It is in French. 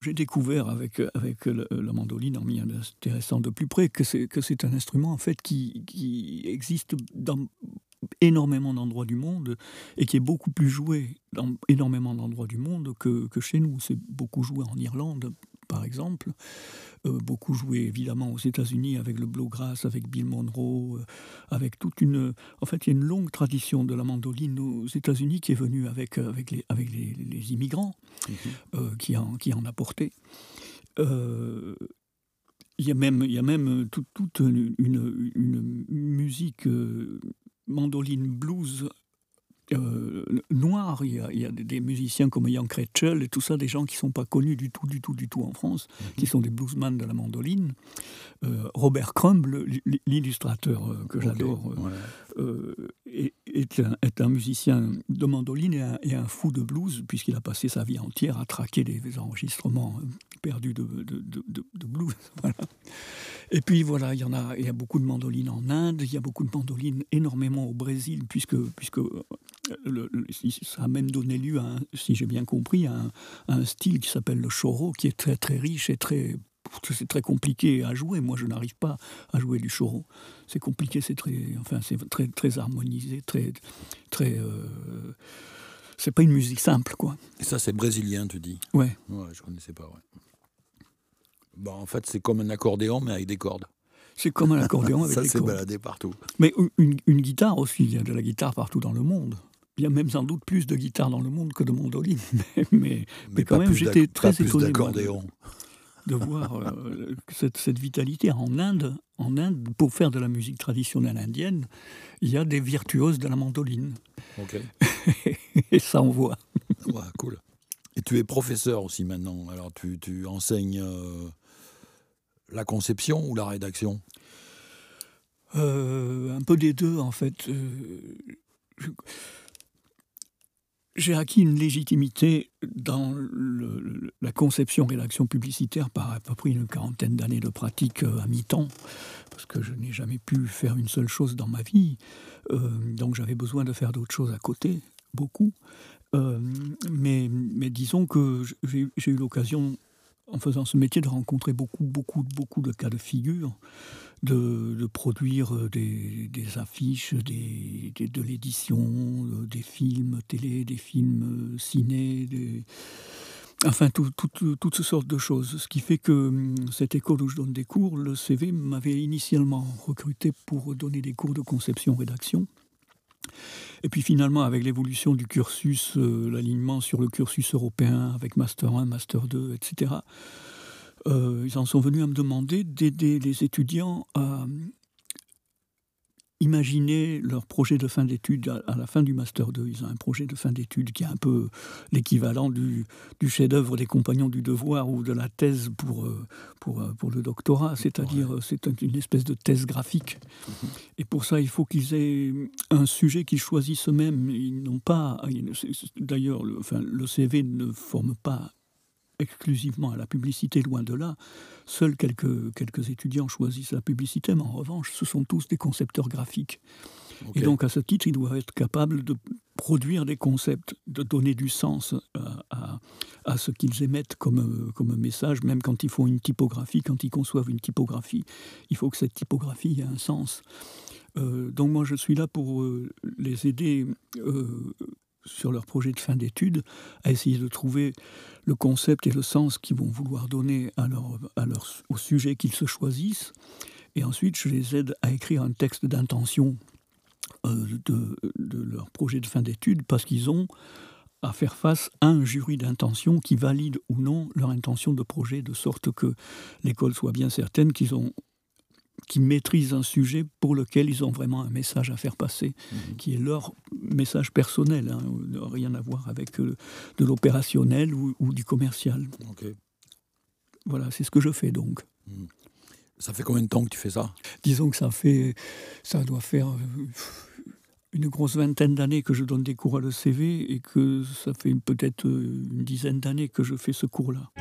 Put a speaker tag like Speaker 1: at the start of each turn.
Speaker 1: J'ai découvert avec, avec la mandoline en m'y intéressant de plus près que c'est, que c'est un instrument en fait qui, qui existe dans énormément d'endroits du monde et qui est beaucoup plus joué dans énormément d'endroits du monde que, que chez nous. C'est beaucoup joué en Irlande, par exemple, euh, beaucoup joué évidemment aux États-Unis avec le bluegrass, avec Bill Monroe, euh, avec toute une. En fait, il y a une longue tradition de la mandoline aux États-Unis qui est venue avec, euh, avec, les, avec les, immigrants mhm. qui, en, qui en apportaient. il y a même, il y a même toute, une, une, musique mandoline blues euh, noir. Il y, a, des musiciens comme Ian Kretschel et tout ça, des gens qui ne sont pas connus du tout, du tout, du tout en France, qui mhm. sont des bluesman de la mandoline. Euh, Robert Crumb, l'illustrateur euh, que j'adore, est, un, musicien de mandoline et un, fou de blues, puisqu'il a passé sa vie entière à traquer des, enregistrements perdus de, blues. Et puis voilà, il y en a, il y a beaucoup de mandolines en Inde, il y a beaucoup de mandolines énormément au Brésil, puisque, puisque ça a même donné lieu, à si j'ai bien compris, à un, style qui s'appelle le choro, qui est très très riche et très c'est très compliqué à jouer. Moi, je n'arrive pas à jouer du choro. C'est compliqué, c'est très, enfin, c'est très très harmonisé, très très. Euh, c'est pas une musique simple, quoi.
Speaker 2: Et ça, c'est brésilien, tu dis?
Speaker 1: Ouais.
Speaker 2: Ouais, je connaissais pas. Ouais. Bah, en fait, c'est comme un accordéon, mais avec des cordes.
Speaker 1: C'est comme un accordéon avec des cordes. Ça
Speaker 2: s'est baladé partout.
Speaker 1: Mais une, une, guitare aussi, il y a de la guitare partout dans le monde. Il y a même sans doute plus de guitares dans le monde que de mandolines. Mais, mais, quand même, j'étais très étonné de, voir euh, cette, cette, vitalité. En Inde, en Inde, pour faire de la musique traditionnelle indienne, il y a des virtuoses de la mandoline.
Speaker 2: Ok.
Speaker 1: Et ça, on voit.
Speaker 2: Ouais, cool. Et tu es professeur aussi maintenant. Alors, tu, tu enseignes. Euh, la conception ou la rédaction?
Speaker 1: Euh, Un peu des deux, en fait. J'ai acquis une légitimité dans la conception-rédaction publicitaire par à peu près une quarantaine d'années de pratique euh, à mi-temps, parce que je n'ai jamais pu faire une seule chose dans ma vie, donc j'avais besoin de faire d'autres choses à côté, beaucoup. mais, mais disons que j'ai eu l'occasion en faisant ce métier, de rencontrer beaucoup, beaucoup, beaucoup de cas de figure, de, produire euh, des, affiches, des, de l'édition, euh, des films télé, des films euh, ciné, enfin toutes sortes de choses. Ce qui fait que hum, cette école où je donne des cours, le CV m'avait initialement recruté pour donner des cours de conception-rédaction. Et puis finalement, avec l'évolution du cursus, l'alignement sur le cursus européen, avec Master 1, Master 2, etc., euh, ils en sont venus à me demander d'aider les étudiants à, imaginer leur projet de fin d'études à, la fin du Master 2. Ils ont un projet de fin d'études qui est un peu l'équivalent du, chef-d'œuvre des Compagnons du Devoir ou de la thèse pour, euh, pour, euh, pour le doctorat, c'est-à-dire c'est une espèce de thèse graphique. Et pour ça, il faut qu'ils aient un sujet qu'ils choisissent eux-mêmes. Ils n'ont pas. D'ailleurs, le, enfin, le CV ne forme pas exclusivement à la publicité, loin de là. Seuls quelques, quelques étudiants choisissent la publicité, mais en revanche, ce sont tous des concepteurs graphiques. Et donc, à ce titre, ils doivent être capables de produire des concepts, de donner du sens euh, à, à, ce qu'ils émettent comme, comme message, même quand ils font une typographie, quand ils conçoivent une typographie, il faut que cette typographie ait un sens. Euh, donc moi, je suis là pour euh, les aider sur leur projet de fin d'études, à essayer de trouver le concept et le sens qu'ils vont vouloir donner à leur, au sujet qu'ils se choisissent. Et ensuite, je les aide à écrire un texte d'intention euh, de, de, leur projet de fin d'études parce qu'ils ont à faire face à un jury d'intention qui valide ou non leur intention de projet, de sorte que l'école soit bien certaine qu'ils ont qui maîtrisent un sujet pour lequel ils ont vraiment un message à faire passer, mhm. qui est leur message personnel, hein, rien à voir avec euh, de l'opérationnel ou, du commercial. Voilà, c'est ce que je fais donc. Mhm.
Speaker 2: Ça fait combien de temps que tu fais ça?
Speaker 1: Disons que ça fait, ça doit faire euh, une grosse vingtaine d'années que je donne des cours à l'ECV et que ça fait peut-être euh, une dizaine d'années que je fais ce cours-là.